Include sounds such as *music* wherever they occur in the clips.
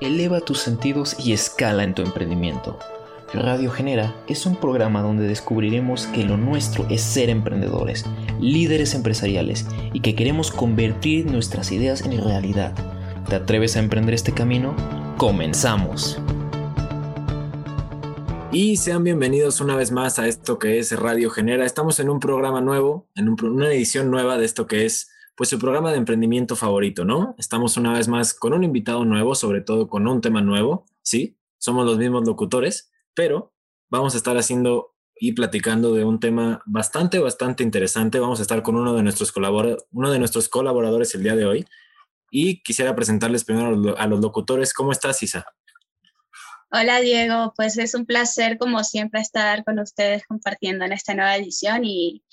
eleva tus sentidos y escala en tu emprendimiento. Radio Genera es un programa donde descubriremos que lo nuestro es ser emprendedores, líderes empresariales y que queremos convertir nuestras ideas en realidad. ¿Te atreves a emprender este camino? ¡Comenzamos! Y sean bienvenidos una vez más a esto que es Radio Genera. Estamos en un programa nuevo, en una edición nueva de esto que es pues su programa de emprendimiento favorito, ¿no? Estamos una vez más con un invitado nuevo, sobre todo con un tema nuevo, ¿sí? Somos los mismos locutores, pero vamos a estar haciendo y platicando de un tema bastante, bastante interesante. Vamos a estar con uno de nuestros, uno de nuestros colaboradores el día de hoy. Y quisiera presentarles primero a los locutores. ¿Cómo estás, Isa? Hola, Diego. Pues es un placer, como siempre, estar con ustedes compartiendo en esta nueva edición. Y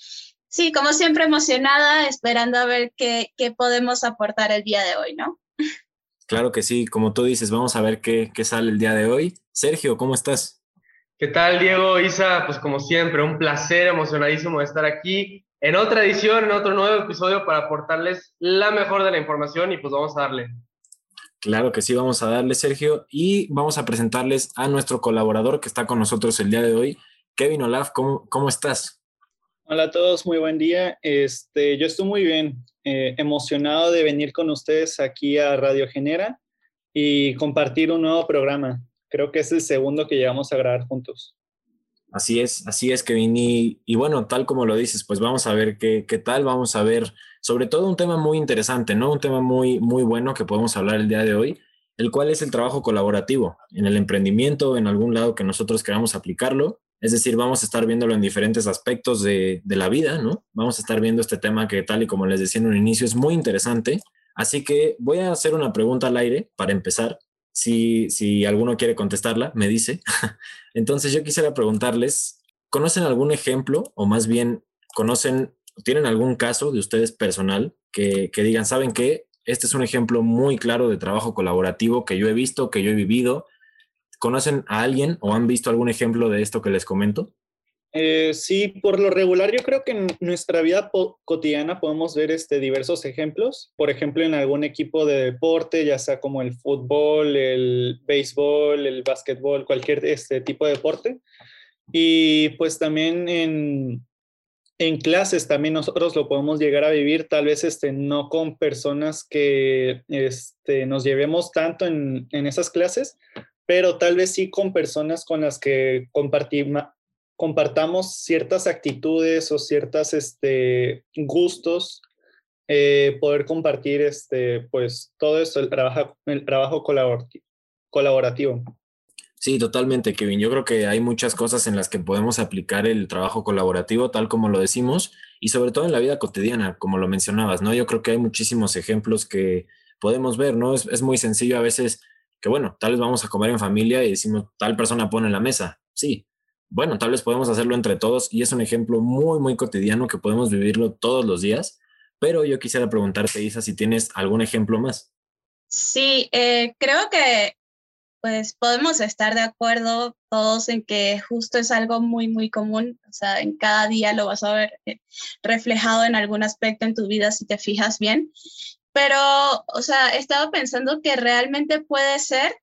sí, como siempre, emocionada, esperando a ver qué, qué podemos aportar el día de hoy, ¿no? Claro que sí. Como tú dices, vamos a ver qué, qué sale el día de hoy. Sergio, ¿cómo estás? ¿Qué tal, Diego? Isa, pues como siempre, un placer, emocionadísimo de estar aquí en otra edición, en otro nuevo episodio para aportarles la mejor de la información y pues vamos a darle. Claro que sí, vamos a darle, Sergio, y vamos a presentarles a nuestro colaborador que está con nosotros el día de hoy, Kevin Olaf, ¿cómo, cómo estás? Hola a todos, muy buen día. Este, yo estoy muy bien, eh, emocionado de venir con ustedes aquí a Radio Genera y compartir un nuevo programa creo que es el segundo que llegamos a grabar juntos. Así es, así es, Kevin. Y, y bueno, tal como lo dices, pues vamos a ver qué, qué, tal, vamos a ver sobre todo un tema muy interesante, ¿no? Un tema muy, muy bueno que podemos hablar el día de hoy, el cual es el trabajo colaborativo en el emprendimiento, en algún lado que nosotros queramos aplicarlo. Es decir, vamos a estar viéndolo en diferentes aspectos de, la vida, ¿no? Vamos a estar viendo este tema que tal y como les decía en un inicio es muy interesante. Así que voy a hacer una pregunta al aire para empezar si, alguno quiere contestarla, me dice. *laughs* Entonces yo quisiera preguntarles, ¿conocen algún ejemplo o más bien conocen, tienen algún caso de ustedes personal que, que digan, ¿saben qué? Este es un ejemplo muy claro de trabajo colaborativo que yo he visto, que yo he vivido. ¿Conocen a alguien o han visto algún ejemplo de esto que les comento? Eh, sí, por lo regular yo creo que en nuestra vida cotidiana podemos ver este, diversos ejemplos. Por ejemplo, en algún equipo de deporte, ya sea como el fútbol, el béisbol, el básquetbol, cualquier este tipo de deporte. Y pues también en, en clases también nosotros lo podemos llegar a vivir, tal vez este, no con personas que este, nos llevemos tanto en, en esas clases, pero tal vez sí con personas con las que compartamos ciertas actitudes o ciertos este, gustos, eh, poder compartir este, pues, todo esto, el trabajo, el trabajo colaborativo. Sí, totalmente, Kevin. Yo creo que hay muchas cosas en las que podemos aplicar el trabajo colaborativo, tal como lo decimos, y sobre todo en la vida cotidiana, como lo mencionabas, ¿no? Yo creo que hay muchísimos ejemplos que podemos ver, ¿no? Es, es muy sencillo a veces que, bueno, tal vez vamos a comer en familia y decimos, tal persona pone la mesa. Sí, bueno, tal vez podemos hacerlo entre todos y es un ejemplo muy, muy cotidiano que podemos vivirlo todos los días, pero yo quisiera preguntarte, Isa, si tienes algún ejemplo más. Sí, eh, creo que pues podemos estar de acuerdo todos en que justo es algo muy, muy común, o sea, en cada día lo vas a ver eh, reflejado en algún aspecto en tu vida si te fijas bien, pero, o sea, he estado pensando que realmente puede ser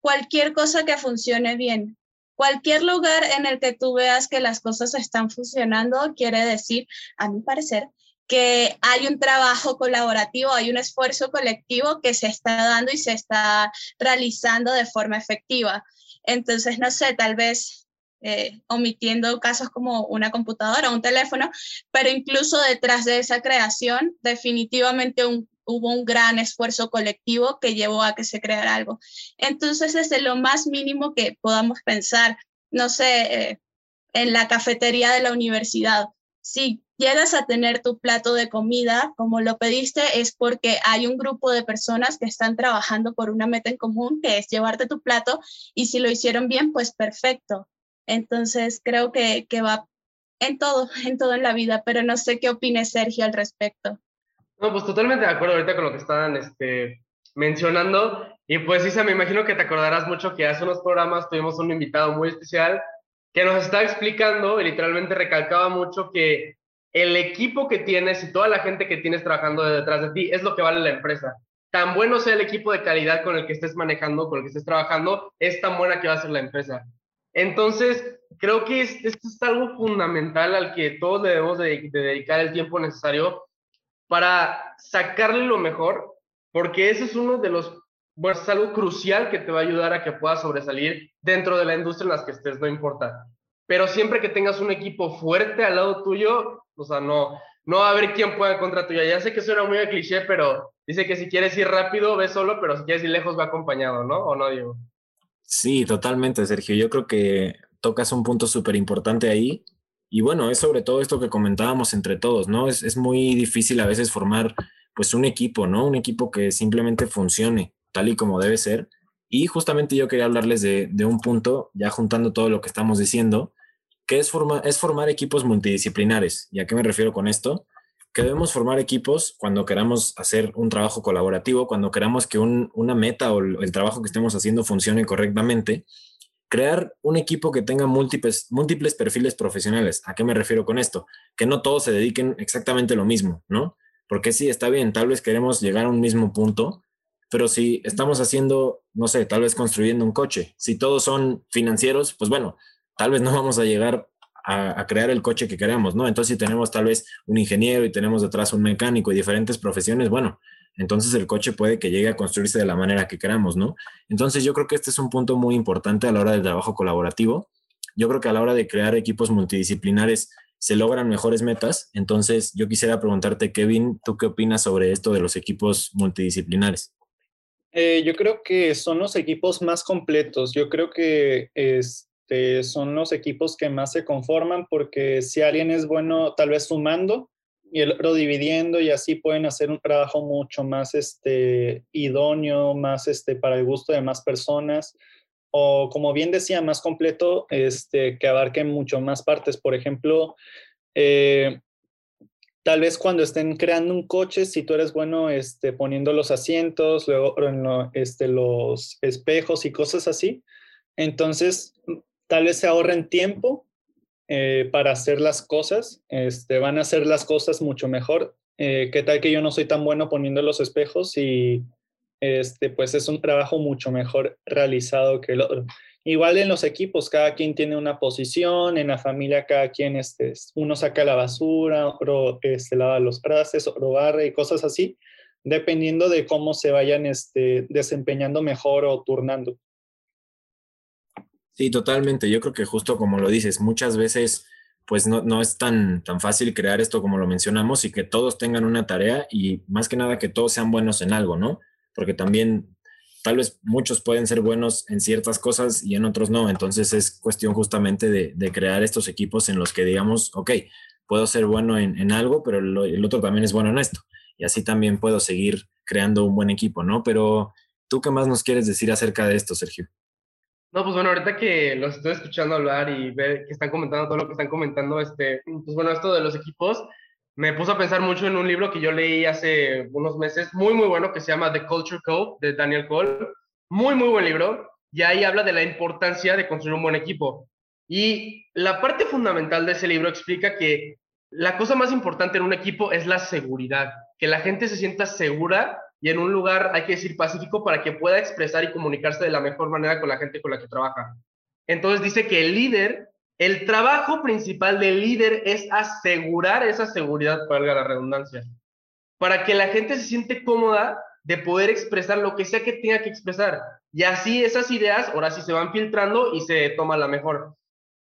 cualquier cosa que funcione bien, Cualquier lugar en el que tú veas que las cosas están funcionando quiere decir, a mi parecer, que hay un trabajo colaborativo, hay un esfuerzo colectivo que se está dando y se está realizando de forma efectiva. Entonces, no sé, tal vez eh, omitiendo casos como una computadora o un teléfono, pero incluso detrás de esa creación, definitivamente un hubo un gran esfuerzo colectivo que llevó a que se creara algo. Entonces, desde lo más mínimo que podamos pensar, no sé, eh, en la cafetería de la universidad, si llegas a tener tu plato de comida como lo pediste, es porque hay un grupo de personas que están trabajando por una meta en común, que es llevarte tu plato, y si lo hicieron bien, pues perfecto. Entonces, creo que, que va en todo, *laughs* en todo en la vida, pero no sé qué opine Sergio al respecto. No, pues totalmente de acuerdo ahorita con lo que estaban este, mencionando. Y pues, Isa, me imagino que te acordarás mucho que hace unos programas tuvimos un invitado muy especial que nos estaba explicando y literalmente recalcaba mucho que el equipo que tienes y toda la gente que tienes trabajando detrás de ti es lo que vale la empresa. tan bueno sea el equipo de calidad con el que estés manejando, con el que estés trabajando, es tan buena que va a ser la empresa. Entonces, creo que esto es algo fundamental al que todos debemos de, dedicar el tiempo necesario para sacarle lo mejor, porque ese es uno de los, bueno, es algo crucial que te va a ayudar a que puedas sobresalir dentro de la industria en la que estés, no importa. Pero siempre que tengas un equipo fuerte al lado tuyo, o sea, no, no va a haber quien pueda contra tuya. Ya sé que suena muy de cliché, pero dice que si quieres ir rápido, ve solo, pero si quieres ir lejos, va acompañado, ¿no? ¿O no, Diego? Sí, totalmente, Sergio. Yo creo que tocas un punto súper importante ahí. Y bueno, es sobre todo esto que comentábamos entre todos, ¿no? Es, es, muy difícil a veces formar pues un equipo, ¿no? Un equipo que simplemente funcione tal y como debe ser. Y justamente yo quería hablarles de, de un punto, ya juntando todo lo que estamos diciendo, que es, forma, es formar equipos multidisciplinares. ¿Y a qué me refiero con esto? Que debemos formar equipos cuando queramos hacer un trabajo colaborativo, cuando queramos que una meta o el, trabajo que estemos haciendo funcione correctamente. Crear un equipo que tenga múltiples, múltiples perfiles profesionales. ¿A qué me refiero con esto? Que no todos se dediquen exactamente lo mismo, ¿no? Porque sí, está bien, tal vez queremos llegar a un mismo punto, pero si estamos haciendo, no sé, tal vez construyendo un coche, si todos son financieros, pues bueno, tal vez no *laughs* vamos a llegar a, crear el coche que queremos, ¿no? Entonces, si tenemos tal vez un ingeniero y tenemos detrás un mecánico y diferentes profesiones, bueno, entonces el coche puede que llegue a construirse de la manera que queramos, ¿no? Entonces, yo creo que este es un punto muy importante a la hora del trabajo colaborativo. Yo creo que a la hora de crear equipos multidisciplinares se logran mejores metas. Entonces, yo quisiera preguntarte, Kevin, ¿tú qué opinas sobre esto de los equipos multidisciplinares? Eh, yo creo que son los equipos más completos. Yo creo que es, este, son los equipos que más se conforman porque si alguien es bueno tal vez sumando otro dividiendo y así pueden hacer un trabajo mucho más este, idóneo, más este, para el gusto de más personas o como bien decía, más completo, este, que abarque mucho más partes. Por ejemplo, eh, tal vez cuando estén creando un coche, si tú eres bueno este, poniendo los asientos, luego este, los espejos y cosas así, entonces tal vez se ahorren tiempo eh, para hacer las cosas, este, van a hacer las cosas mucho mejor. Eh, ¿Qué tal que yo no soy tan bueno poniendo los espejos y este, pues es un trabajo mucho mejor realizado que el otro? Igual en los equipos, cada quien tiene una posición, en la familia cada quien, este, uno saca la basura, otro este, lava los trastes, otro barre y cosas así, dependiendo de cómo se vayan este, desempeñando mejor o turnando. Sí, totalmente. Yo creo que justo como lo dices, muchas veces pues no, no, es tan, tan fácil crear esto como lo mencionamos y que todos tengan una tarea y más que nada que todos sean buenos en algo, ¿no? Porque también tal vez muchos pueden ser buenos en ciertas cosas y en otros no. Entonces es cuestión justamente de, de crear estos equipos en los que digamos, ok, puedo ser bueno en, en algo, pero el otro también es bueno en esto. Y así también puedo seguir creando un buen equipo, ¿no? Pero tú qué más nos quieres decir acerca de esto, Sergio? No, pues bueno, ahorita que los estoy escuchando hablar y ver que están comentando todo lo que están comentando, este, pues bueno, esto de los equipos, me puso a pensar mucho en un libro que yo leí hace unos meses, muy, muy bueno, que se llama The Culture Code de Daniel Cole. Muy, muy buen libro. Y ahí habla de la importancia de construir un buen equipo. Y la parte fundamental de ese libro explica que la cosa más importante en un equipo es la seguridad, que la gente se sienta segura y en un lugar, hay que decir, pacífico para que pueda expresar y comunicarse de la mejor manera con la gente con la que trabaja. Entonces dice que el líder, el trabajo principal del líder es asegurar esa seguridad, valga la redundancia, para que la gente se siente cómoda de poder expresar lo que sea que tenga que expresar. Y así esas ideas ahora sí se van filtrando y se toma la mejor.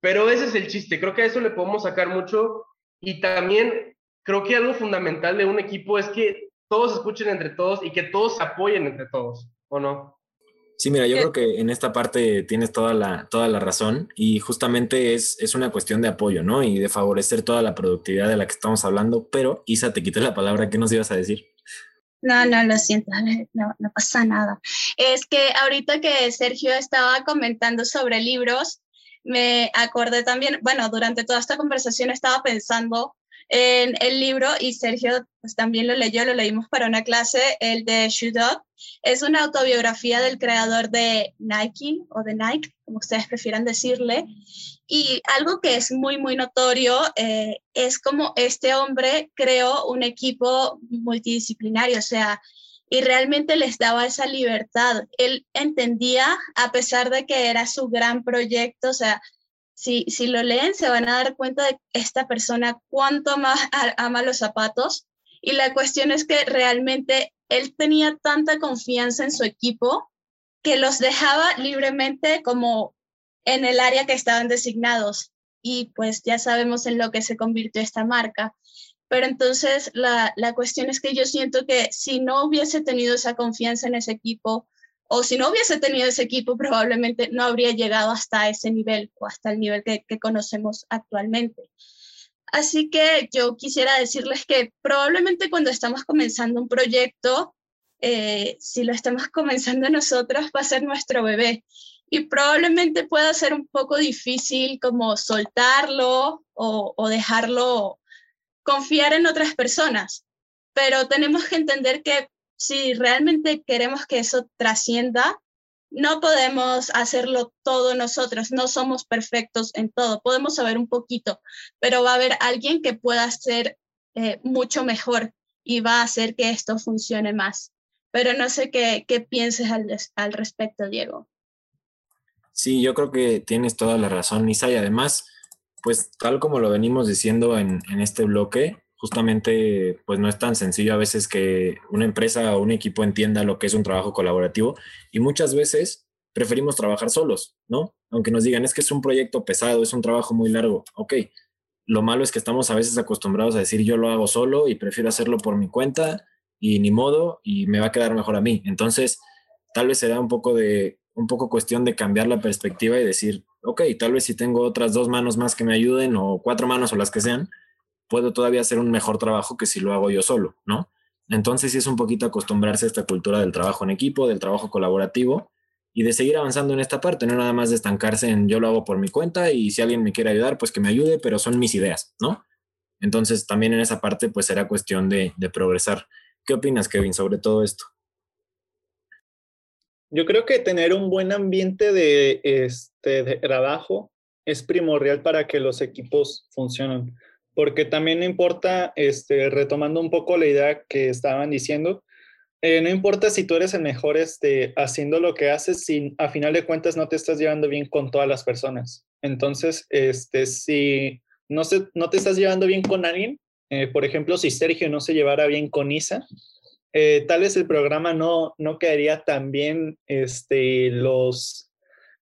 Pero ese es el chiste, creo que a eso le podemos sacar mucho y también creo que algo fundamental de un equipo es que todos escuchen entre todos y que todos se apoyen entre todos, ¿o no? Sí, mira, yo creo que en esta parte tienes toda la, toda la razón y justamente es, es una cuestión de apoyo, ¿no? Y de favorecer toda la productividad de la que estamos hablando, pero Isa, te quité la palabra, ¿qué nos ibas a decir? No, no, lo siento, no, no pasa nada. Es que ahorita que Sergio estaba comentando sobre libros, me acordé también, bueno, durante toda esta conversación estaba pensando en el libro y Sergio pues, también lo leyó, lo leímos para una clase, el de Shoot Up. Es una autobiografía del creador de Nike o de Nike, como ustedes prefieran decirle. Y algo que es muy, muy notorio eh, es como este hombre creó un equipo multidisciplinario, o sea, y realmente les daba esa libertad. Él entendía, a pesar de que era su gran proyecto, o sea, si, si lo leen se van a dar cuenta de esta persona cuánto ama, *laughs* ama los zapatos. Y la cuestión es que realmente él tenía tanta confianza en su equipo que los dejaba libremente como en el área que estaban designados. Y pues ya sabemos en lo que se convirtió esta marca. Pero entonces la, la cuestión es que yo siento que si no hubiese tenido esa confianza en ese equipo, o si no hubiese tenido ese equipo, probablemente no habría llegado hasta ese nivel o hasta el nivel que, conocemos actualmente. Así que yo quisiera decirles que probablemente cuando estamos comenzando un proyecto, eh, si lo estamos comenzando nosotros, va a ser nuestro bebé. Y probablemente pueda ser un poco difícil como soltarlo o dejarlo confiar en otras personas. Pero tenemos que entender que si realmente queremos que eso trascienda, no podemos hacerlo todo nosotros, no somos perfectos en todo, podemos saber un poquito, pero va a haber alguien que pueda ser eh, mucho mejor y va a hacer que esto funcione más pero no sé qué, pienses al, al, respecto, Diego. Sí, yo creo que tienes toda la razón, Nisa, y además, pues tal como lo venimos diciendo en, en este bloque, justamente pues no es tan sencillo a veces que una empresa o un equipo entienda lo que es un trabajo colaborativo y muchas veces preferimos trabajar solos, ¿no? Aunque nos digan es que es un proyecto pesado, es un trabajo muy largo, ok. Lo malo es que estamos a veces acostumbrados a decir yo lo hago solo y prefiero hacerlo por mi cuenta y ni modo y me va a quedar mejor a mí. Entonces, tal vez será un poco de un poco cuestión de cambiar la perspectiva y decir, ok, tal vez si tengo otras dos manos más que me ayuden o cuatro manos o las que sean, puedo todavía hacer un mejor trabajo que si lo hago yo solo, ¿no? Entonces sí es un poquito acostumbrarse a esta cultura del trabajo en equipo, del trabajo colaborativo y de seguir avanzando en esta parte, no nada más de estancarse en yo lo hago por mi cuenta y si alguien me quiere ayudar, pues que me ayude, pero son mis ideas, ¿no? Entonces también en esa parte pues será cuestión de, de progresar. ¿Qué opinas, Kevin, sobre todo esto? Yo creo que tener un buen ambiente de, este, de trabajo es primordial para que los equipos funcionen, porque también no importa, este, retomando un poco la idea que estaban diciendo, eh, no importa si tú eres el mejor este, haciendo lo que haces, si a final de cuentas no te estás llevando bien con todas las personas. Entonces, este, si no, se, no te estás llevando bien con alguien, eh, por ejemplo, si Sergio no se llevara bien con Isa, eh, tal vez el programa no, no quedaría tan bien, este, los,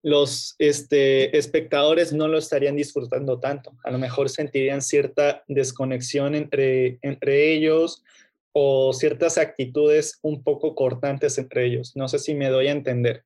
los este, espectadores no lo estarían disfrutando tanto. A lo mejor sentirían cierta desconexión entre, entre ellos o ciertas actitudes un poco cortantes entre ellos. No sé si me doy a entender.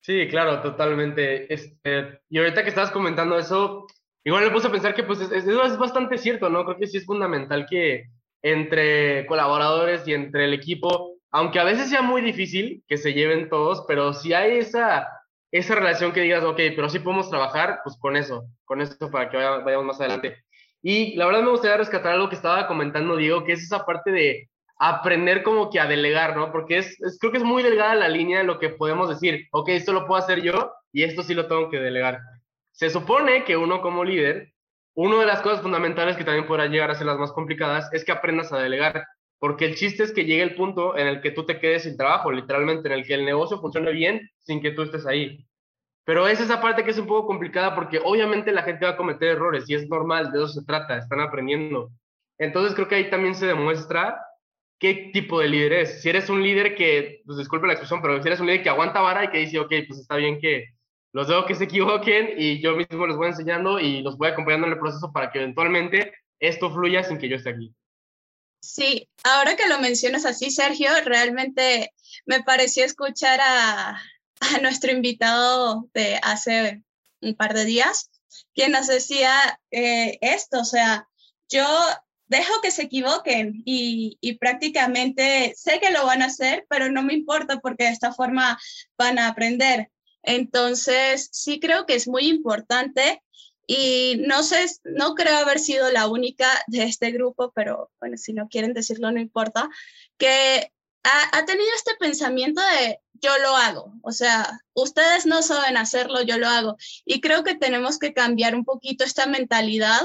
Sí, claro, totalmente. Este, y ahorita que estabas comentando eso, Igual me puse a pensar que pues es, es, bastante cierto, ¿no? Creo que sí es fundamental que entre colaboradores y entre el equipo, aunque a veces sea muy difícil que se lleven todos, pero si hay esa, esa relación que digas, ok, pero sí podemos trabajar, pues con eso, con eso para que vayamos más adelante. Y la verdad me gustaría rescatar algo que estaba comentando Diego, que es esa parte de aprender como que a delegar, ¿no? Porque es, es, creo que es muy delgada la línea de lo que podemos decir, ok, esto lo puedo hacer yo y esto sí lo tengo que delegar. Se supone que uno como líder, una de las cosas fundamentales que también podrá llegar a ser las más complicadas es que aprendas a delegar, porque el chiste es que llegue el punto en el que tú te quedes sin trabajo, literalmente, en el que el negocio funcione bien sin que tú estés ahí. Pero es esa parte que es un poco complicada porque obviamente la gente va a cometer errores y es normal, de eso se trata, están aprendiendo. Entonces creo que ahí también se demuestra qué tipo de líder es. Si eres un líder que, pues disculpe la expresión, pero si eres un líder que aguanta vara y que dice, ok, pues está bien que los dejo que se equivoquen y yo mismo les voy enseñando y los voy acompañando en el proceso para que eventualmente esto fluya sin que yo esté aquí. Sí, ahora que lo mencionas así, Sergio, realmente me pareció escuchar a, a nuestro invitado de hace un par de días, quien nos decía eh, esto, o sea, yo dejo que se equivoquen y, y, prácticamente sé que lo van a hacer, pero no me importa porque de esta forma van a aprender. Entonces, sí creo que es muy importante y no sé, no creo haber sido la única de este grupo, pero bueno, si no quieren decirlo, no importa, que ha, ha, tenido este pensamiento de yo lo hago, o sea, ustedes no saben hacerlo, yo lo hago. Y creo que tenemos que cambiar un poquito esta mentalidad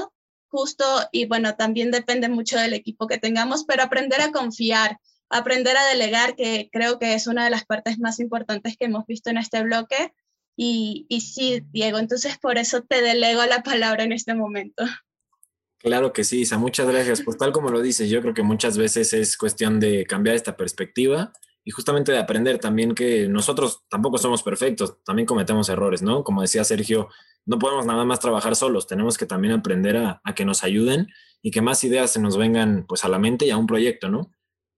justo, y bueno, también depende mucho del equipo que tengamos, pero aprender a confiar, aprender a delegar, que creo que es una de las partes más importantes que hemos visto en este bloque. Y, y sí, Diego, entonces por eso te delego la palabra en este momento. Claro que sí, Isa, muchas gracias. Pues tal como lo dices, yo creo que muchas veces es cuestión de cambiar esta perspectiva y justamente de aprender también que nosotros tampoco somos perfectos, también cometemos errores, ¿no? Como decía Sergio, no podemos nada más trabajar solos, tenemos que también aprender a, a, que nos ayuden y que más ideas se nos vengan pues a la mente y a un proyecto, ¿no?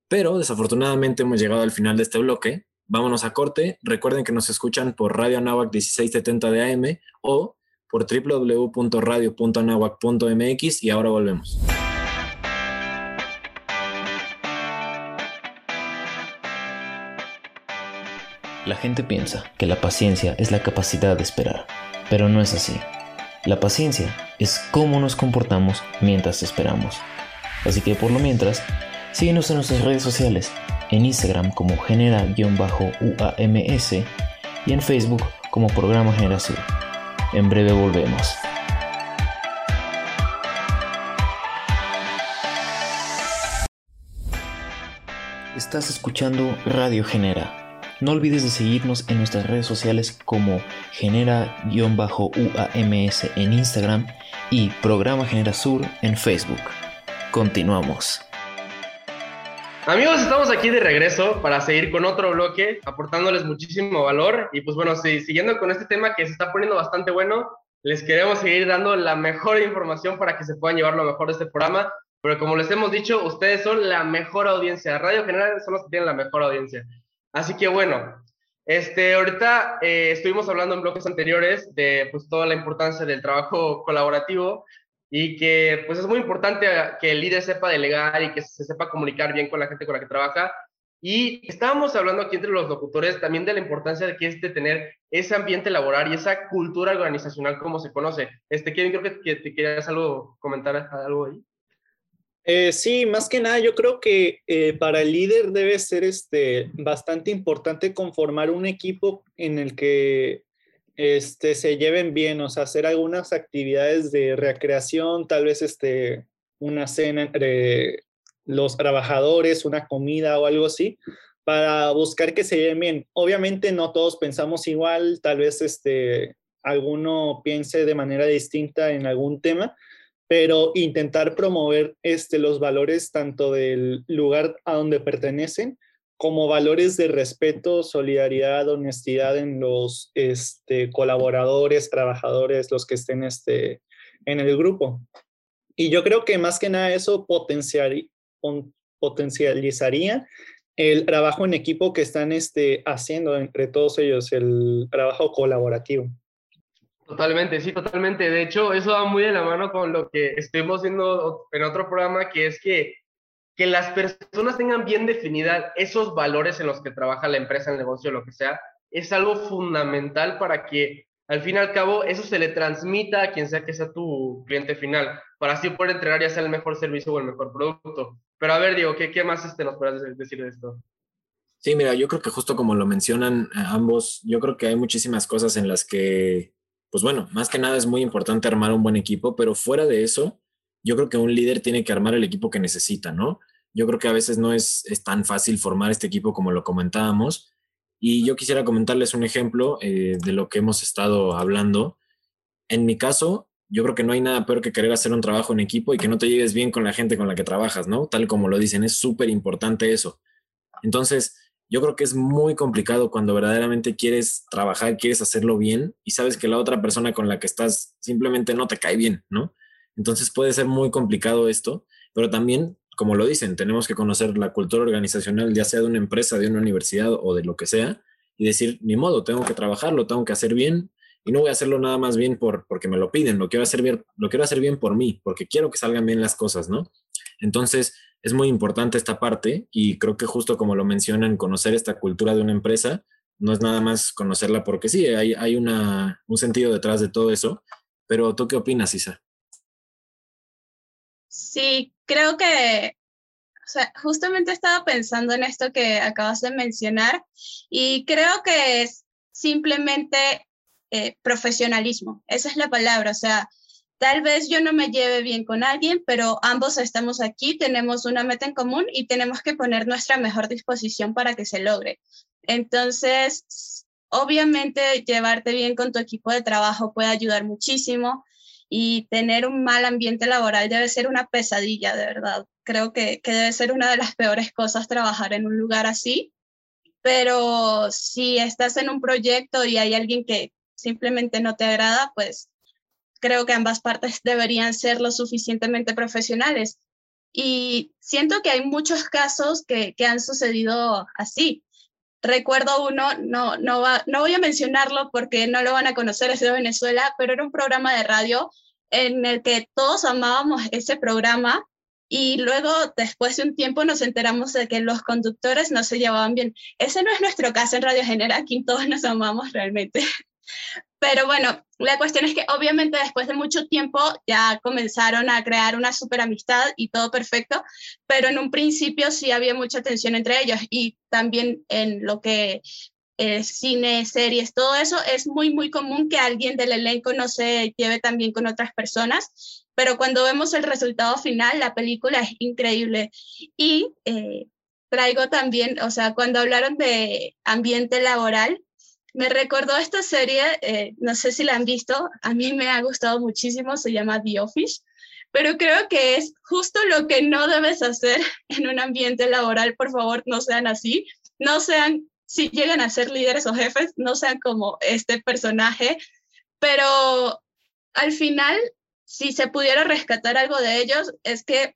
Pero desafortunadamente hemos llegado al final de este bloque. Vámonos a corte. Recuerden que nos escuchan por Radio Anáhuac 1670 de AM o por www.radio.anahuac.mx y ahora volvemos. La gente piensa que la paciencia es la capacidad de esperar, pero no es así. La paciencia es cómo nos comportamos mientras esperamos. Así que por lo mientras, síguenos en nuestras redes sociales, en Instagram como genera-uams y en Facebook como Programa Generación. En breve volvemos. Estás escuchando Radio Genera no olvides de seguirnos en nuestras redes sociales como genera-uams en Instagram y Programa Genera Sur en Facebook. Continuamos. Amigos, estamos aquí de regreso para seguir con otro bloque, aportándoles muchísimo valor. Y pues bueno, sí, siguiendo con este tema que se está poniendo bastante bueno, les queremos seguir dando la mejor información para que se puedan llevar lo mejor de este programa. Pero como les hemos dicho, ustedes son la mejor audiencia. Radio General son los que tienen la mejor audiencia. Así que bueno, este, ahorita eh, estuvimos hablando en bloques anteriores de pues, toda la importancia del trabajo colaborativo y que pues es muy importante que el líder sepa delegar y que se sepa comunicar bien con la gente con la que trabaja. Y estábamos hablando aquí entre los locutores también de la importancia de que es tener ese ambiente laboral y esa cultura organizacional como se conoce. Este, Kevin, creo que, que te querías algo comentar algo ahí. Eh, sí, más que nada, yo creo que eh, para el líder debe ser este, bastante importante conformar un equipo en el que este, se lleven bien, o sea, hacer algunas actividades de recreación, tal vez este, una cena entre los trabajadores, una comida o algo así, para buscar que se lleven bien. Obviamente no todos pensamos igual, tal vez este, alguno piense de manera distinta en algún tema, pero intentar promover este, los valores tanto del lugar a donde pertenecen como valores de respeto, solidaridad, honestidad en los este, colaboradores, trabajadores, los que estén este, en el grupo. Y yo creo que más que nada eso potencializaría el trabajo en equipo que están este, haciendo entre todos ellos, el trabajo colaborativo. Totalmente, sí, totalmente. De hecho, eso va muy de la mano con lo que estuvimos viendo en otro programa, que es que, que las personas tengan bien definida esos valores en los que trabaja la empresa, el negocio, lo que sea, es algo fundamental para que al fin y al cabo eso se le transmita a quien sea que sea tu cliente final, para así poder entregar ya sea el mejor servicio o el mejor producto. Pero a ver, Diego, ¿qué, qué más este, nos puedes decir de esto? Sí, mira, yo creo que justo como lo mencionan eh, ambos, yo creo que hay muchísimas cosas en las que pues bueno, más que nada es muy importante armar un buen equipo, pero fuera de eso, yo creo que un líder tiene que armar el equipo que necesita, ¿no? Yo creo que a veces no es, tan fácil formar este equipo como lo comentábamos. Y yo quisiera comentarles un ejemplo eh, de lo que hemos estado hablando. En mi caso, yo creo que no hay nada peor que querer hacer un trabajo en equipo y que no te lleves bien con la gente con la que trabajas, ¿no? Tal como lo dicen, es súper importante eso. Entonces, yo creo que es muy complicado cuando verdaderamente quieres trabajar, quieres hacerlo bien y sabes que la otra persona con la que estás simplemente no te cae bien, ¿no? Entonces puede ser muy complicado esto, pero también, como lo dicen, tenemos que conocer la cultura organizacional, ya sea de una empresa, de una universidad o de lo que sea, y decir, ni modo, tengo que trabajarlo, tengo que hacer bien y no voy a hacerlo nada más bien por, porque me lo piden, lo quiero hacer bien, lo quiero hacer bien por mí, porque quiero que salgan bien las cosas, ¿no? Entonces, es muy importante esta parte y creo que justo como lo mencionan, conocer esta cultura de una empresa no es nada más conocerla porque sí, hay, hay una, un sentido detrás de todo eso. Pero tú qué opinas, Isa? Sí, creo que, o sea, justamente estaba pensando en esto que acabas de mencionar y creo que es simplemente eh, profesionalismo, esa es la palabra, o sea, Tal vez yo no me lleve bien con alguien, pero ambos estamos aquí, tenemos una meta en común y tenemos que poner nuestra mejor disposición para que se logre. Entonces, obviamente, llevarte bien con tu equipo de trabajo puede ayudar muchísimo y tener un mal ambiente laboral debe ser una pesadilla, de verdad. Creo que, que debe ser una de las peores cosas trabajar en un lugar así. Pero si estás en un proyecto y hay alguien que simplemente no te agrada, pues creo que ambas partes deberían ser lo suficientemente profesionales. Y siento que hay muchos casos que, que han sucedido así. Recuerdo uno, no, no, va, no voy a mencionarlo porque no lo van a conocer, es de Venezuela, pero era un programa de radio en el que todos amábamos ese programa y luego después de un tiempo nos enteramos de que los conductores no se llevaban bien. Ese no es nuestro caso en Radio Genera, aquí todos nos amamos realmente. Pero bueno, la cuestión es que obviamente después de mucho tiempo ya comenzaron a crear una super amistad y todo perfecto, pero en un principio sí había mucha tensión entre ellos y también en lo que es cine, series, todo eso es muy, muy común que alguien del elenco no se lleve también con otras personas, pero cuando vemos el resultado final, la película es increíble. Y eh, traigo también, o sea, cuando hablaron de ambiente laboral, me recordó esta serie, eh, no sé si la han visto, a mí me ha gustado muchísimo, se llama The Office, pero creo que es justo lo que no debes hacer *laughs* en un ambiente laboral, por favor, no sean así, no sean, si llegan a ser líderes o jefes, no sean como este personaje, pero al final, si se pudiera rescatar algo de ellos, es que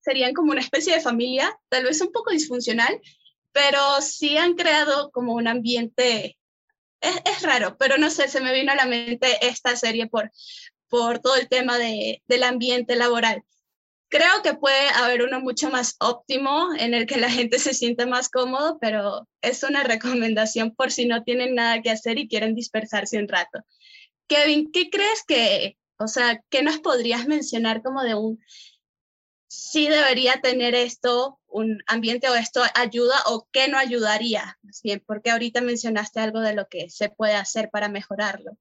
serían como una especie de familia, tal vez un poco disfuncional, pero sí han creado como un ambiente es, raro, pero no sé, se me vino a la mente esta serie por, por todo el tema de, del ambiente laboral. Creo que puede haber uno mucho más óptimo en el que la gente se siente más cómodo, pero es una recomendación por si no tienen nada que hacer y quieren dispersarse un rato. Kevin, ¿qué crees que, o sea, qué nos podrías mencionar como de un sí debería tener esto un ambiente o esto ayuda o qué no ayudaría, bien, porque ahorita mencionaste algo de lo que se puede hacer para mejorarlo.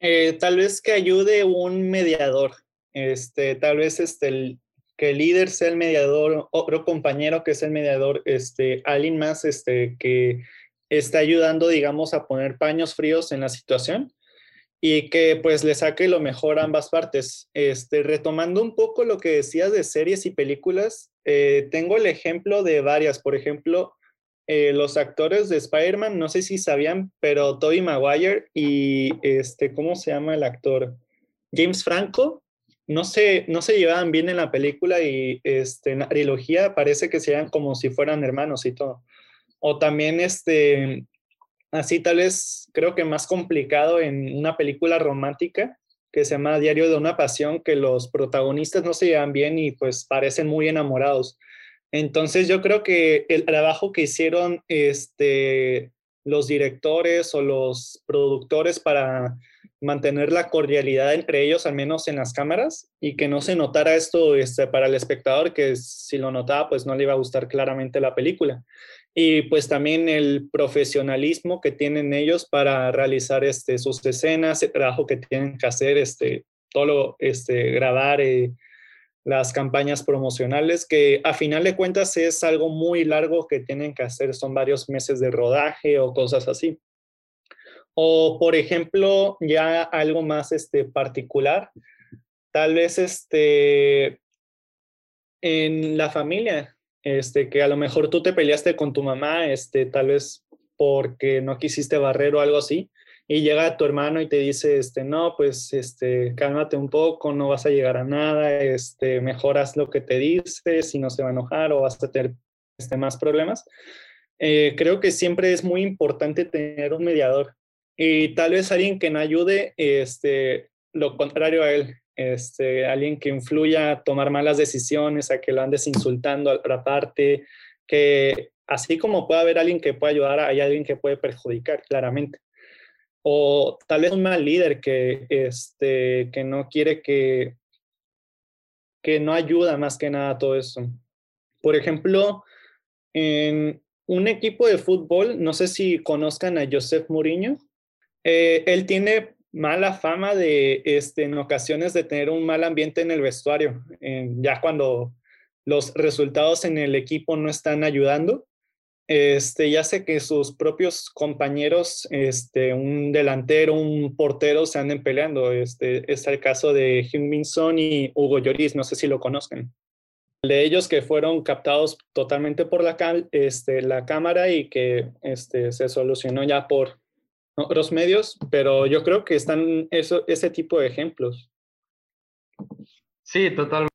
Eh, tal vez que ayude un mediador, este, tal vez este, el, que el líder sea el mediador, otro compañero que es el mediador, este, alguien más este, que está ayudando, digamos, a poner paños fríos en la situación y que pues le saque lo mejor a ambas partes. Este, retomando un poco lo que decías de series y películas, eh, tengo el ejemplo de varias. Por ejemplo, eh, los actores de Spider-Man, no sé si sabían, pero Tobey Maguire y este, ¿cómo se llama el actor? James Franco, no se, no se llevaban bien en la película y este, en la trilogía parece que sean como si fueran hermanos y todo. O también este, así tal vez creo que más complicado en una película romántica que se llama Diario de una Pasión, que los protagonistas no se llevan bien y pues parecen muy enamorados. Entonces yo creo que el trabajo que hicieron este, los directores o los productores para mantener la cordialidad entre ellos, al menos en las cámaras, y que no se notara esto este, para el espectador, que si lo notaba, pues no le iba a gustar claramente la película y pues también el profesionalismo que tienen ellos para realizar este, sus escenas, el trabajo que tienen que hacer, este, todo este, grabar eh, las campañas promocionales, que a final de cuentas es algo muy largo que tienen que hacer, son varios meses de rodaje o cosas así. O, por ejemplo, ya algo más este, particular, tal vez este, en la familia, este, que a lo mejor tú te peleaste con tu mamá, este, tal vez porque no quisiste barrer o algo así, y llega tu hermano y te dice, este, no, pues, este, cálmate un poco, no vas a llegar a nada, este, mejoras lo que te dice, si no se va a enojar o vas a tener este, más problemas. Eh, creo que siempre es muy importante tener un mediador y tal vez alguien que no ayude, este, lo contrario a él, este, alguien que influya a tomar malas decisiones, a que lo andes insultando a otra parte, que así como puede haber alguien que puede ayudar, hay alguien que puede perjudicar, claramente. O tal vez un mal líder que, este, que no quiere que, que no ayuda más que nada a todo eso. Por ejemplo, en un equipo de fútbol, no sé si conozcan a Joseph Mourinho, eh, él tiene mala fama de, este, en ocasiones, de tener un mal ambiente en el vestuario, ya cuando los resultados en el equipo no están ayudando. Este, ya sé que sus propios compañeros, este, un delantero, un portero, se anden peleando. Este, es el caso de Min Son y Hugo Lloris, no sé si lo conozcan. De ellos que fueron captados totalmente por la, este, la cámara y que este, se solucionó ya por otros medios, pero yo creo que están eso, ese tipo de ejemplos. Sí, totalmente.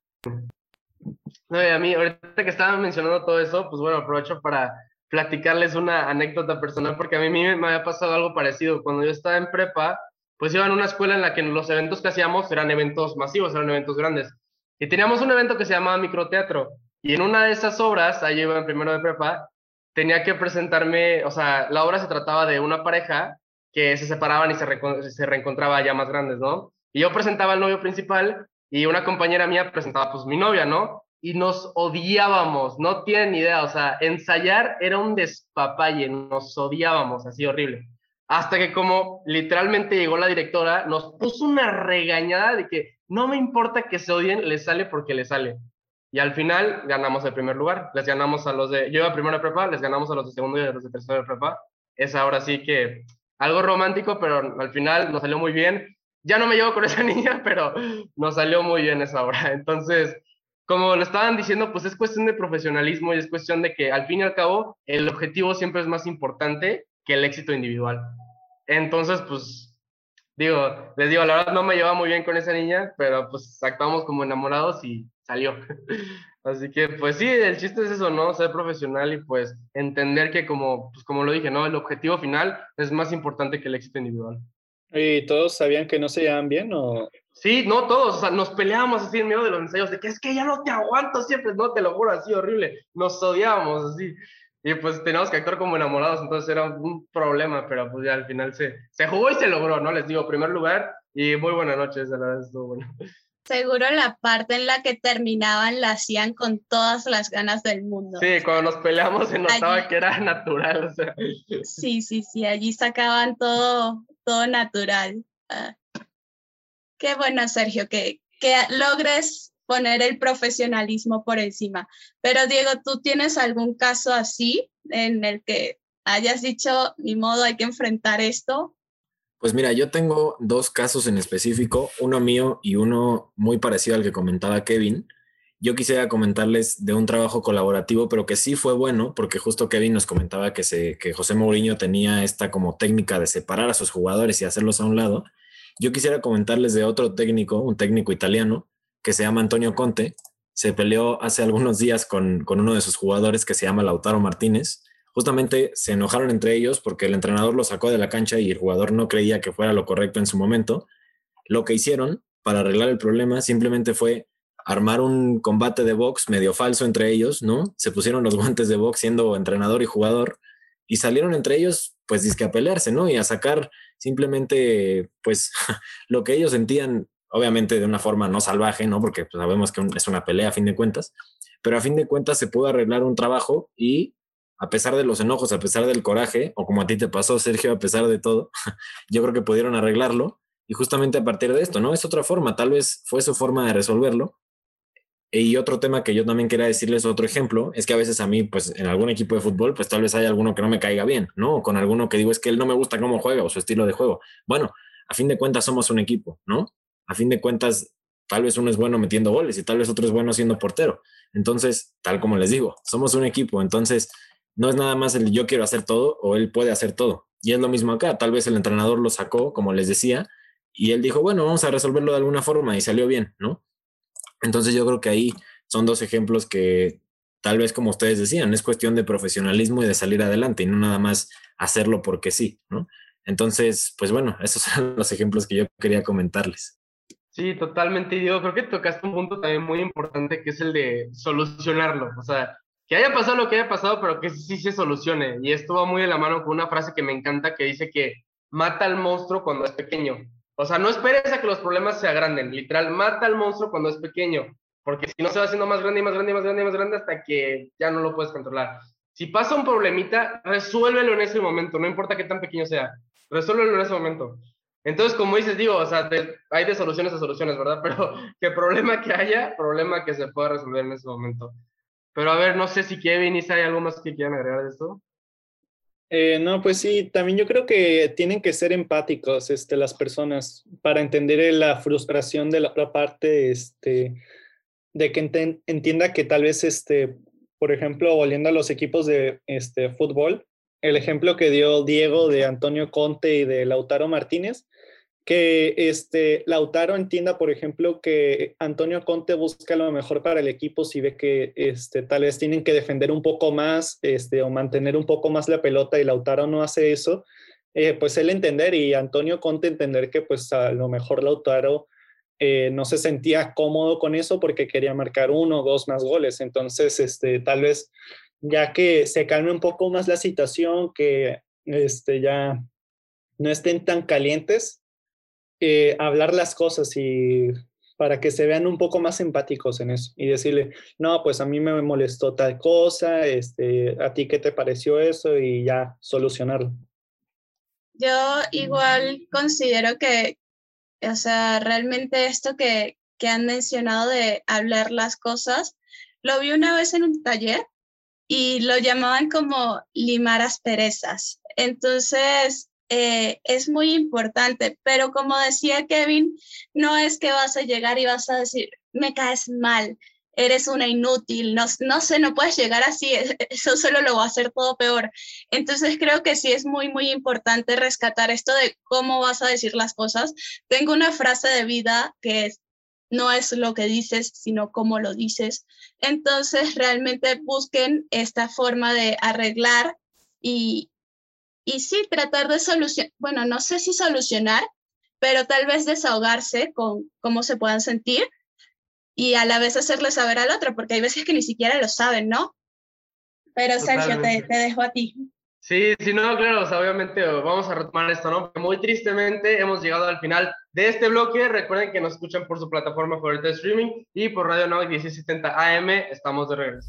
No, y a mí, ahorita que estaban mencionando todo eso, pues bueno, aprovecho para platicarles una anécdota personal, porque a mí me había pasado algo parecido. Cuando yo estaba en prepa, pues iba en una escuela en la que los eventos que hacíamos eran eventos masivos, eran eventos grandes. Y teníamos un evento que se llamaba microteatro. Y en una de esas obras, ahí iba en primero de prepa, tenía que presentarme, o sea, la obra se trataba de una pareja que se separaban y se, se reencontraba ya más grandes, ¿no? Y yo presentaba al novio principal y una compañera mía presentaba pues mi novia, ¿no? Y nos odiábamos, no tienen idea, o sea, ensayar era un despapalle, nos odiábamos, así horrible. Hasta que como literalmente llegó la directora, nos puso una regañada de que no me importa que se odien, les sale porque les sale. Y al final ganamos el primer lugar, les ganamos a los de, yo iba primero de prepa, les ganamos a los de segundo y a los de tercero de prepa. Es ahora sí que algo romántico, pero al final nos salió muy bien. Ya no me llevo con esa *laughs* niña, pero nos salió muy bien esa obra. Entonces, como lo estaban diciendo, pues es cuestión de profesionalismo y es cuestión de que al fin y al cabo el objetivo siempre es más importante que el éxito individual. Entonces, pues digo, les digo, la verdad no me llevaba muy bien con esa niña, pero pues actuamos como enamorados y salió. *laughs* Así que, pues sí, el chiste es eso, ¿no? Ser profesional y pues entender que como, pues como lo dije, ¿no? El objetivo final es más importante que el éxito individual. ¿Y todos sabían que no se llevaban bien o...? Sí, no todos, o sea, nos peleábamos así en medio de los ensayos, de que es que ya no te aguanto siempre, no, te lo juro, así horrible, nos odiábamos así, y pues teníamos que actuar como enamorados, entonces era un problema, pero pues ya al final se, se jugó y se logró, ¿no? Les digo, primer lugar, y muy buenas noches, a la vez estuvo bueno. Seguro la parte en la que terminaban la hacían con todas las ganas del mundo. Sí, cuando nos peleamos se notaba que era natural. O sea. Sí, sí, sí, allí sacaban todo, todo natural. Ah. Qué bueno, Sergio, que, que logres poner el profesionalismo por encima. Pero Diego, ¿tú tienes algún caso así en el que hayas dicho, ni modo, hay que enfrentar esto? Pues mira, yo tengo dos casos en específico, uno mío y uno muy parecido al que comentaba Kevin. Yo quisiera comentarles de un trabajo colaborativo, pero que sí fue bueno, porque justo Kevin nos comentaba que, José Mourinho tenía esta como técnica de separar a sus jugadores y hacerlos a un lado. Yo quisiera comentarles de otro técnico, un técnico italiano, que se llama Antonio Conte. Se peleó hace algunos días con, con uno de sus jugadores que se llama Lautaro Martínez justamente se enojaron entre ellos porque el entrenador lo sacó de la cancha y el jugador no creía que fuera lo correcto en su momento. Lo que hicieron para arreglar el problema simplemente fue armar un combate de box medio falso entre ellos, ¿no? Se pusieron los *laughs* guantes de box siendo entrenador y jugador y salieron entre ellos pues disque a pelearse, ¿no? Y a sacar simplemente pues *laughs* lo que ellos sentían, obviamente de una forma no salvaje, ¿no? Porque pues, sabemos que es una pelea a fin de cuentas, pero a fin de cuentas se pudo arreglar un trabajo y a pesar de los enojos, a pesar del coraje, o como a ti te pasó, Sergio, a pesar de todo, *laughs* yo creo que pudieron arreglarlo. Y justamente a partir de esto, ¿no? Es otra forma, tal vez fue su forma de resolverlo. Y otro tema que yo también quería decirles, otro ejemplo, es que a veces a mí, pues en algún equipo de fútbol, pues tal vez hay alguno que no me caiga bien, ¿no? Con alguno que digo es que él no me gusta cómo juega o su estilo de juego. Bueno, a fin de cuentas somos un equipo, ¿no? A fin de cuentas, tal vez uno es bueno metiendo goles y tal vez otro es bueno siendo portero. Entonces, tal como les digo, somos un equipo. Entonces, no es nada más el yo quiero hacer todo o él puede hacer todo. Y es lo mismo acá, tal vez el entrenador lo sacó, como les decía, y él dijo, bueno, vamos a resolverlo de alguna forma y salió bien, ¿no? Entonces yo creo que ahí son dos ejemplos que tal vez como ustedes decían, es cuestión de profesionalismo y de salir adelante y no nada más hacerlo porque sí, ¿no? Entonces, pues bueno, esos *laughs* son los ejemplos que yo quería comentarles. Sí, totalmente. Y creo que tocaste un punto también muy importante que es el de solucionarlo. O sea, que haya pasado lo que haya pasado, pero que sí se solucione. Y esto va muy de la mano con una frase que me encanta que dice que mata al monstruo cuando es pequeño. O sea, no esperes a que los problemas se agranden, literal, mata al monstruo cuando es pequeño, porque si no se va haciendo más grande y más grande y más grande y más grande hasta que ya no lo puedes controlar. Si pasa un problemita, resuélvelo en ese momento, no importa qué tan pequeño sea, resuélvelo en ese momento. Entonces, como dices, digo, o sea, hay de soluciones a soluciones, ¿verdad? *laughs* Pero qué problema que haya, problema que se pueda resolver en ese momento. Pero a ver, no sé si Kevin y si hay algo más que quieran agregar de esto. Eh, no, pues sí, también yo creo que tienen que ser empáticos este, las personas para entender la frustración de la otra parte, este, de que entienda que tal vez, este, por ejemplo, volviendo a los equipos de este, fútbol, el ejemplo que dio Diego de Antonio Conte y de Lautaro Martínez, que este, Lautaro entienda, por ejemplo, que Antonio Conte busca lo mejor para el equipo si ve que este, tal vez tienen que defender un poco más este, o mantener un poco más la pelota y Lautaro no hace eso, eh, pues él entender y Antonio Conte entender que pues a lo mejor Lautaro eh, no se sentía cómodo con eso porque quería marcar uno o dos más goles. Entonces, este, tal vez ya que se calme un poco más la situación, que este, ya no estén tan calientes, eh, hablar las cosas y para que se vean un poco más empáticos en eso y decirle, no, pues a mí me molestó tal cosa, este, a ti qué te pareció eso y ya solucionarlo. Yo igual considero que, o sea, realmente esto que, que han mencionado de hablar las cosas, lo vi una vez en un taller y lo llamaban como limar asperezas. Entonces, eh, es muy importante, pero como decía Kevin, no es que vas a llegar y vas a decir, me caes mal, eres una inútil, no, no sé, no puedes llegar así, *laughs* eso solo lo va a hacer todo peor. Entonces creo que sí es muy, muy importante rescatar esto de cómo vas a decir las cosas. Tengo una frase de vida que es, no es lo que dices, sino cómo lo dices. Entonces realmente busquen esta forma de arreglar y, y sí, tratar de solucionar, bueno, no sé si solucionar, pero tal vez desahogarse con cómo se puedan sentir y a la vez hacerle saber al otro, porque hay veces que ni siquiera lo saben, ¿no? Pero Sergio, te, te, dejo a ti. Sí, sí, no, claro, obviamente vamos a retomar esto, ¿no? Porque muy tristemente hemos llegado al final de este bloque. Recuerden que nos escuchan por su plataforma favorita de streaming y por Radio Now 1670 AM. Estamos de regreso.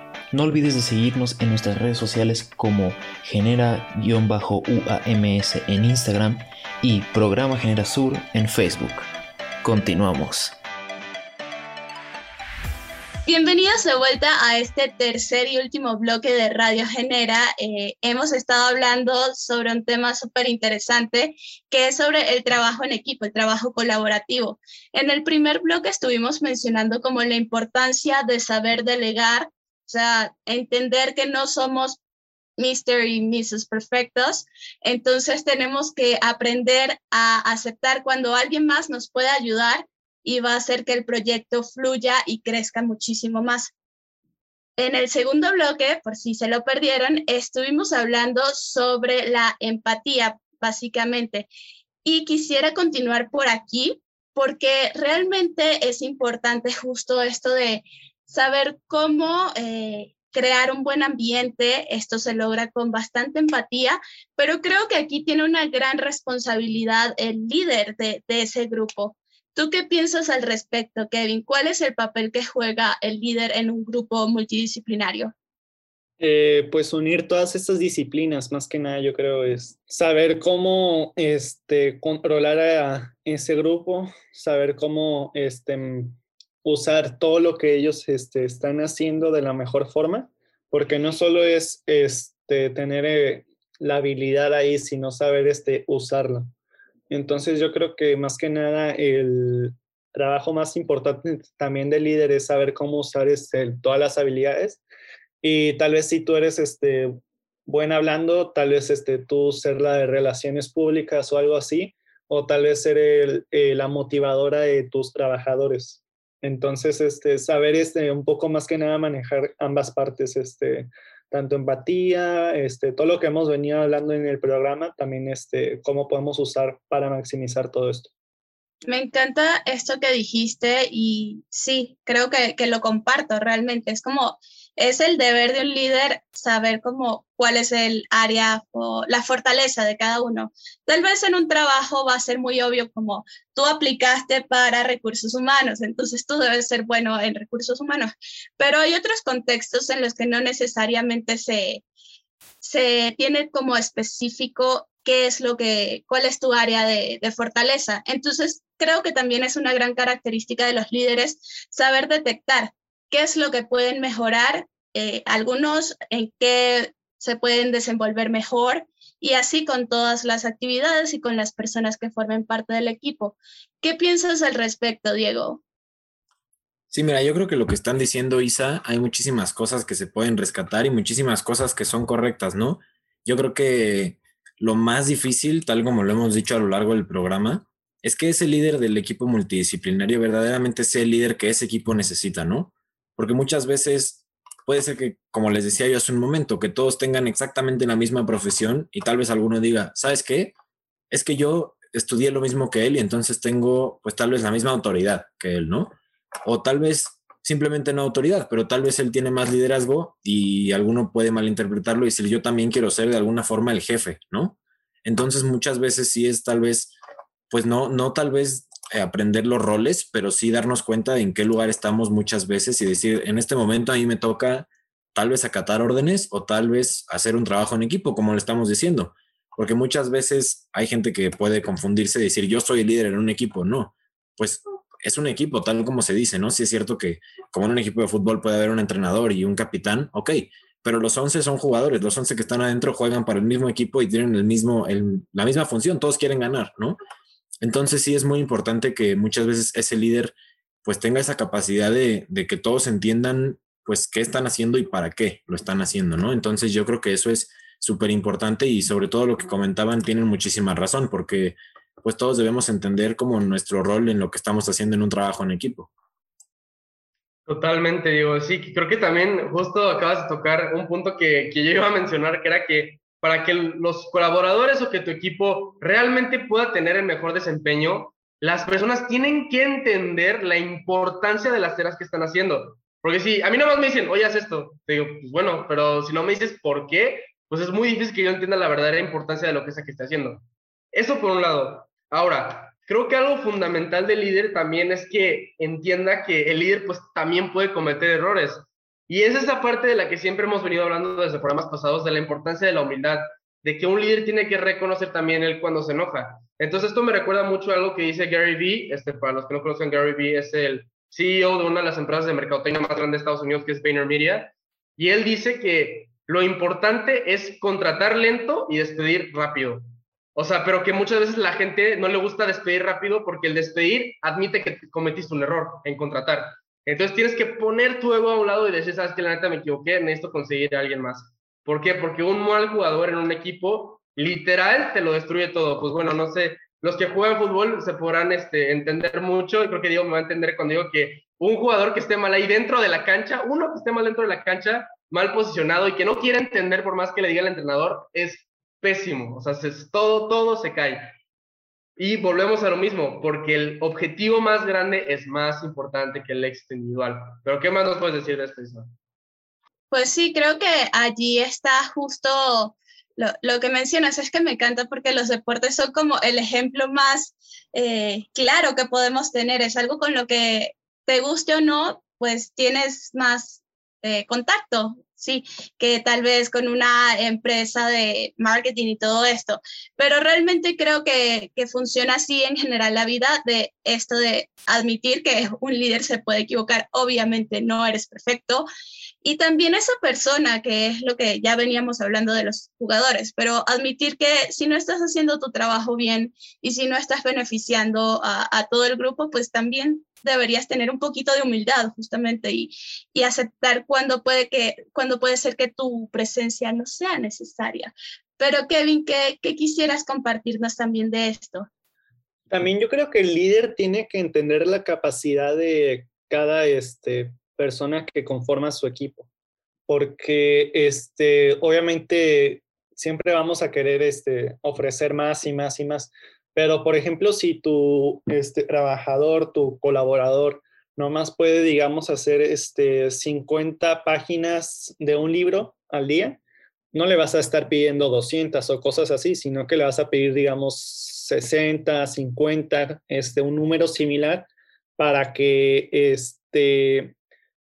no olvides de seguirnos en nuestras redes sociales como genera-uams en Instagram y Programa Genera Sur en Facebook. Continuamos. Bienvenidos de vuelta a este tercer y último bloque de Radio Genera. Eh, hemos estado hablando sobre un tema súper interesante que es sobre el trabajo en equipo, el trabajo colaborativo. En el primer bloque estuvimos mencionando como la importancia de saber delegar sea, entender que no somos Mr. y Mrs. Perfectos, entonces tenemos que aprender a aceptar cuando alguien más nos puede ayudar y va a hacer que el proyecto fluya y crezca muchísimo más. En el segundo bloque, por si se lo perdieron, estuvimos hablando sobre la empatía, básicamente. Y quisiera continuar por aquí porque realmente es importante justo esto de saber cómo eh, crear un buen ambiente. Esto se logra con bastante empatía, pero creo que aquí tiene una gran responsabilidad el líder de, ese grupo. ¿Tú qué piensas al respecto, Kevin? ¿Cuál es el papel que juega el líder en un grupo multidisciplinario? Eh, pues unir todas estas disciplinas, más que nada, yo creo, es saber cómo este, controlar a ese grupo, saber cómo este, usar todo lo que ellos este, están haciendo de la mejor forma, porque no solo es este, tener eh, la habilidad ahí, sino saber este, usarlo. Entonces yo creo que más que nada el trabajo más importante también del líder es saber cómo usar este, todas las habilidades y tal vez si tú eres este, buen hablando, tal vez este, tú ser la de relaciones públicas o algo así, o tal vez ser el, eh, la motivadora de tus trabajadores. Entonces, este, saber este, un poco más que nada manejar ambas partes este, tanto empatía, este, todo lo que hemos venido hablando en el programa, también este, cómo podemos usar para maximizar todo esto. Me encanta esto que dijiste y sí, creo que, que, lo comparto realmente. Es como, es el deber de un líder saber cómo, cuál es el área o la fortaleza de cada uno. Tal vez en un trabajo va a ser muy obvio como tú aplicaste para recursos humanos, entonces tú debes ser bueno en recursos humanos, pero hay otros contextos en los que no necesariamente se, se tiene como específico qué es lo que, cuál es tu área de, de, fortaleza. Entonces, creo que también es una gran característica de los líderes saber detectar qué es lo que pueden mejorar, eh, algunos en qué se pueden desenvolver mejor y así con todas las actividades y con las personas que formen parte del equipo. ¿Qué piensas al respecto, Diego? Sí, mira, yo creo que lo que están diciendo Isa, hay muchísimas cosas que se pueden rescatar y muchísimas cosas que son correctas, ¿no? Yo creo que lo más difícil, tal como lo hemos dicho a lo largo del programa, es que ese líder del equipo multidisciplinario verdaderamente sea el líder que ese equipo necesita, ¿no? Porque muchas veces puede ser que, como les decía yo hace un momento, que todos tengan exactamente la misma profesión y tal vez alguno diga, ¿sabes qué? Es que yo estudié lo mismo que él y entonces tengo pues tal vez la misma autoridad que él, ¿no? o tal vez simplemente no autoridad, pero tal vez él tiene más liderazgo y alguno puede malinterpretarlo y decir yo también quiero ser de alguna forma el jefe, ¿no? Entonces muchas veces sí es tal vez, pues no, no tal vez aprender los roles, pero sí darnos cuenta de en qué lugar estamos muchas veces y decir, en este momento a mí me toca tal vez acatar órdenes o tal vez hacer un trabajo en equipo, como le estamos diciendo, porque muchas veces hay gente que puede confundirse y decir yo soy el líder en un equipo, no, pues es un equipo, tal como se dice, ¿no? Sí es cierto que como en un equipo de fútbol puede haber un entrenador y un capitán, ok, pero los 11 son jugadores, los 11 que están adentro juegan para el mismo equipo y tienen el mismo, la misma función, todos quieren ganar, ¿no? Entonces sí es muy importante que muchas veces ese líder pues tenga esa capacidad de, que todos entiendan pues qué están haciendo y para qué lo están haciendo, ¿no? Entonces yo creo que eso es súper importante y sobre todo lo que comentaban tienen muchísima razón porque pues todos debemos entender como nuestro rol en lo que estamos haciendo en un trabajo en equipo. Totalmente, digo, sí, creo que también justo acabas de tocar un punto que yo iba a mencionar, que era que para que los colaboradores o que tu equipo realmente pueda tener el mejor desempeño, las personas tienen que entender la importancia de las tareas que están haciendo. Porque si a mí nomás me dicen, oye, haz esto, te digo, pues bueno, pero si no me dices por qué, pues es muy difícil que yo entienda la verdadera importancia de lo que es que está haciendo. Eso por un lado. Ahora, creo que algo fundamental del líder también es que entienda que el líder pues también puede cometer errores. Y es esa parte de la que siempre hemos venido hablando desde programas pasados, de la importancia de la humildad, de que un líder tiene que reconocer también él cuando se enoja. Entonces esto me recuerda mucho a algo que dice Gary Vee, este, para los que no conocen Gary Vee, es el CEO de una de las empresas de mercadotecnia más grandes de Estados Unidos, que es VaynerMedia, y él dice que lo importante es contratar lento y despedir rápido. O sea, pero que muchas veces la gente no le gusta despedir rápido porque el despedir admite que cometiste un error en contratar. Entonces tienes que poner tu ego a un lado y decir, sabes que la neta me equivoqué, necesito conseguir a alguien más. ¿Por qué? Porque un mal jugador en un equipo literal te lo destruye todo. Pues bueno, no sé, los que juegan fútbol se podrán este, entender mucho y creo que Diego me va a entender cuando digo que un jugador que esté mal ahí dentro de la cancha, uno que esté mal dentro de la cancha, mal posicionado y que no quiera entender por más que le diga el entrenador, es pésimo. O sea, todo, todo se cae. Y volvemos a lo mismo, porque el objetivo más grande es más importante que el éxito individual. Pero ¿qué más nos puedes decir de esto? Pues sí, creo que allí está justo lo, lo, que mencionas, es que me encanta porque los deportes son como el ejemplo más eh, claro que podemos tener, es algo con lo que te guste o no, pues tienes más eh, contacto, sí, que tal vez con una empresa de marketing y todo esto, pero realmente creo que, que funciona así en general la vida de esto de admitir que *laughs* un líder se puede equivocar, obviamente no eres perfecto, y también esa persona, que es lo que ya veníamos hablando de los jugadores, pero admitir que si no estás haciendo tu trabajo bien y si no estás beneficiando a, a todo el grupo, pues también deberías tener un poquito de humildad justamente y, y aceptar cuando puede, que, cuando puede ser que tu presencia no sea necesaria. Pero Kevin, ¿qué, ¿qué quisieras compartirnos también de esto? También yo creo que el líder tiene que entender la capacidad de cada este, persona que conforma su equipo. porque este, obviamente siempre vamos a querer este, ofrecer más y más y más, pero por ejemplo, si tu este, trabajador, tu colaborador, nomás puede, digamos, hacer este, 50 páginas de un libro al día, no le vas a estar pidiendo 200 o cosas así, sino que le vas a pedir, digamos, 60, 50, este, un número similar para que este,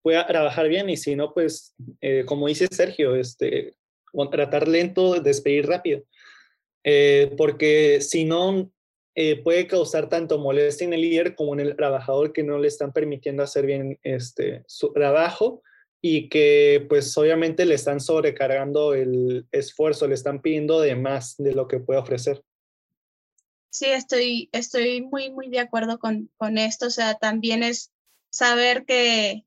pueda trabajar bien y si no, pues, eh, como dice Sergio, este, contratar lento, despedir rápido. Eh, porque si no, eh, puede causar tanto molestia en el líder como en el trabajador que no le están permitiendo hacer bien este, su trabajo y que pues obviamente le están sobrecargando el esfuerzo, le están pidiendo de más de lo que puede ofrecer. Sí, estoy, estoy muy, muy de acuerdo con, con esto. O sea, también es saber que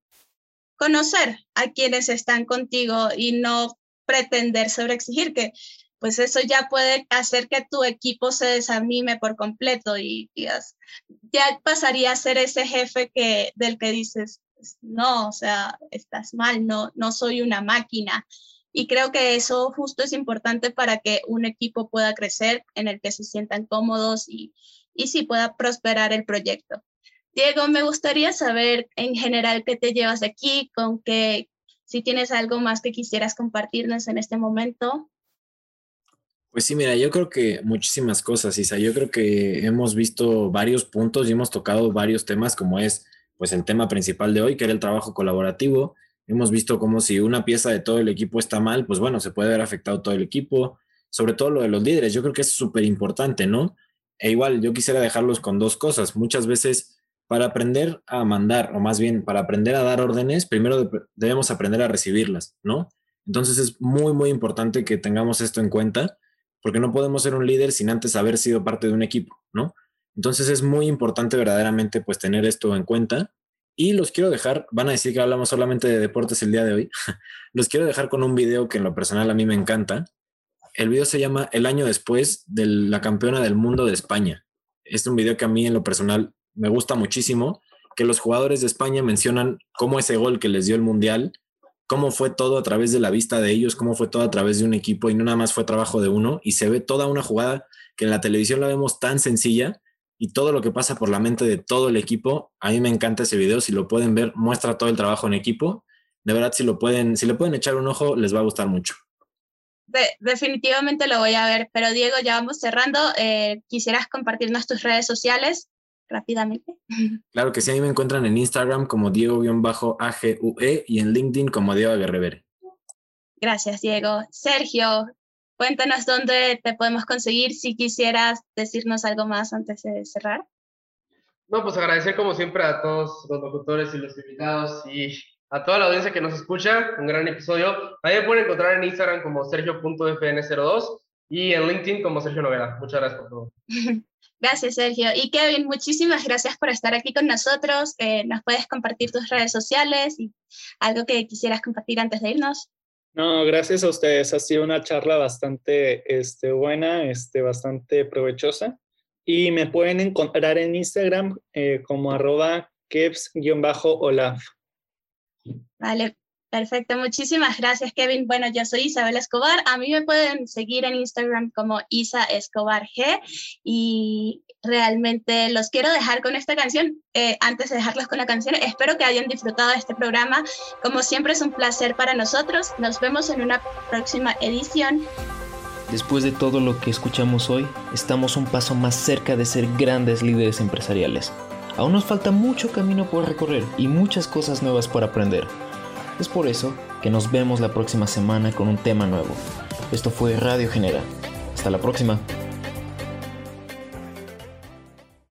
conocer a quienes están contigo y no pretender sobreexigir, que pues eso ya puede hacer que tu equipo se desanime por completo y ya pasaría a ser ese jefe que, del que dices, no, o sea, estás mal, no, no soy una máquina. Y creo que eso justo es importante para que un equipo pueda crecer, en el que se sientan cómodos y, y sí pueda prosperar el proyecto. Diego, me gustaría saber en general qué te llevas de aquí, con qué, si tienes algo más que quisieras compartirnos en este momento. Pues sí, mira, yo creo que muchísimas cosas, Isa. Yo creo que hemos visto varios puntos y hemos tocado varios temas, como es pues el tema principal de hoy, que era el trabajo colaborativo. Hemos visto como si una pieza de todo el equipo está mal, pues bueno, se puede ver afectado todo el equipo, sobre todo lo de los líderes. Yo creo que es súper importante, ¿no? E igual, yo quisiera dejarlos con dos cosas. Muchas veces para aprender a mandar, o más bien para aprender a dar órdenes, primero debemos aprender a recibirlas, ¿no? Entonces es muy, muy importante que tengamos esto en cuenta, porque no podemos ser un líder sin antes haber sido parte de un equipo, ¿no? Entonces es muy importante verdaderamente pues tener esto en cuenta. Y los quiero dejar, van a decir que hablamos solamente de deportes el día de hoy, *laughs* los quiero dejar con un video que en lo personal a mí me encanta. El video se llama El año después de la campeona del mundo de España. Es un video que a mí en lo personal me gusta muchísimo, que los jugadores de España mencionan cómo ese gol que les dio el Mundial, cómo fue todo a través de la vista de ellos, cómo fue todo a través de un equipo y no nada más fue trabajo de uno y se ve toda una jugada que en la televisión la vemos tan sencilla, y todo lo que pasa por la mente de todo el equipo. A mí me encanta ese video, si lo pueden ver, muestra todo el trabajo en equipo. De verdad, si lo pueden, si le pueden echar un ojo, les va a gustar mucho. definitivamente lo voy a ver, pero Diego, ya vamos cerrando. Eh, ¿Quisieras compartirnos tus redes sociales rápidamente? Claro que sí, a mí me encuentran en Instagram como Diego-AGUE y en LinkedIn como Diego Aguerrevere. Gracias, Diego. Sergio, Cuéntanos dónde te podemos conseguir si quisieras decirnos algo más antes de cerrar. No, pues agradecer como siempre a todos los locutores y los invitados y a toda la audiencia que nos escucha. Un gran episodio. Ahí me pueden encontrar en Instagram como sergio.fn02 y en LinkedIn como Sergio Novela. Muchas gracias por todo. *laughs* Gracias, Sergio. Y Kevin, muchísimas gracias por estar aquí con nosotros. Eh, ¿Nos puedes compartir tus redes sociales y algo que quisieras compartir antes de irnos? No, gracias a ustedes. Ha sido una charla bastante este, buena, este, bastante provechosa. Y me pueden encontrar en Instagram eh, como arroba keps-olaf. Vale, Perfecto, muchísimas gracias Kevin. Bueno, yo soy Isabel Escobar. A mí me pueden seguir en Instagram como Isa Escobar G y realmente los quiero dejar con esta canción. Eh, antes de dejarlos con la canción, espero que hayan disfrutado de este programa. Como siempre es un placer para nosotros. Nos vemos en una próxima edición. Después de todo lo que escuchamos hoy, estamos un paso más cerca de ser grandes líderes empresariales. Aún nos falta mucho camino por recorrer y muchas cosas nuevas por aprender. Es por eso que nos vemos la próxima semana con un tema nuevo. Esto fue Radio Genera. Hasta la próxima.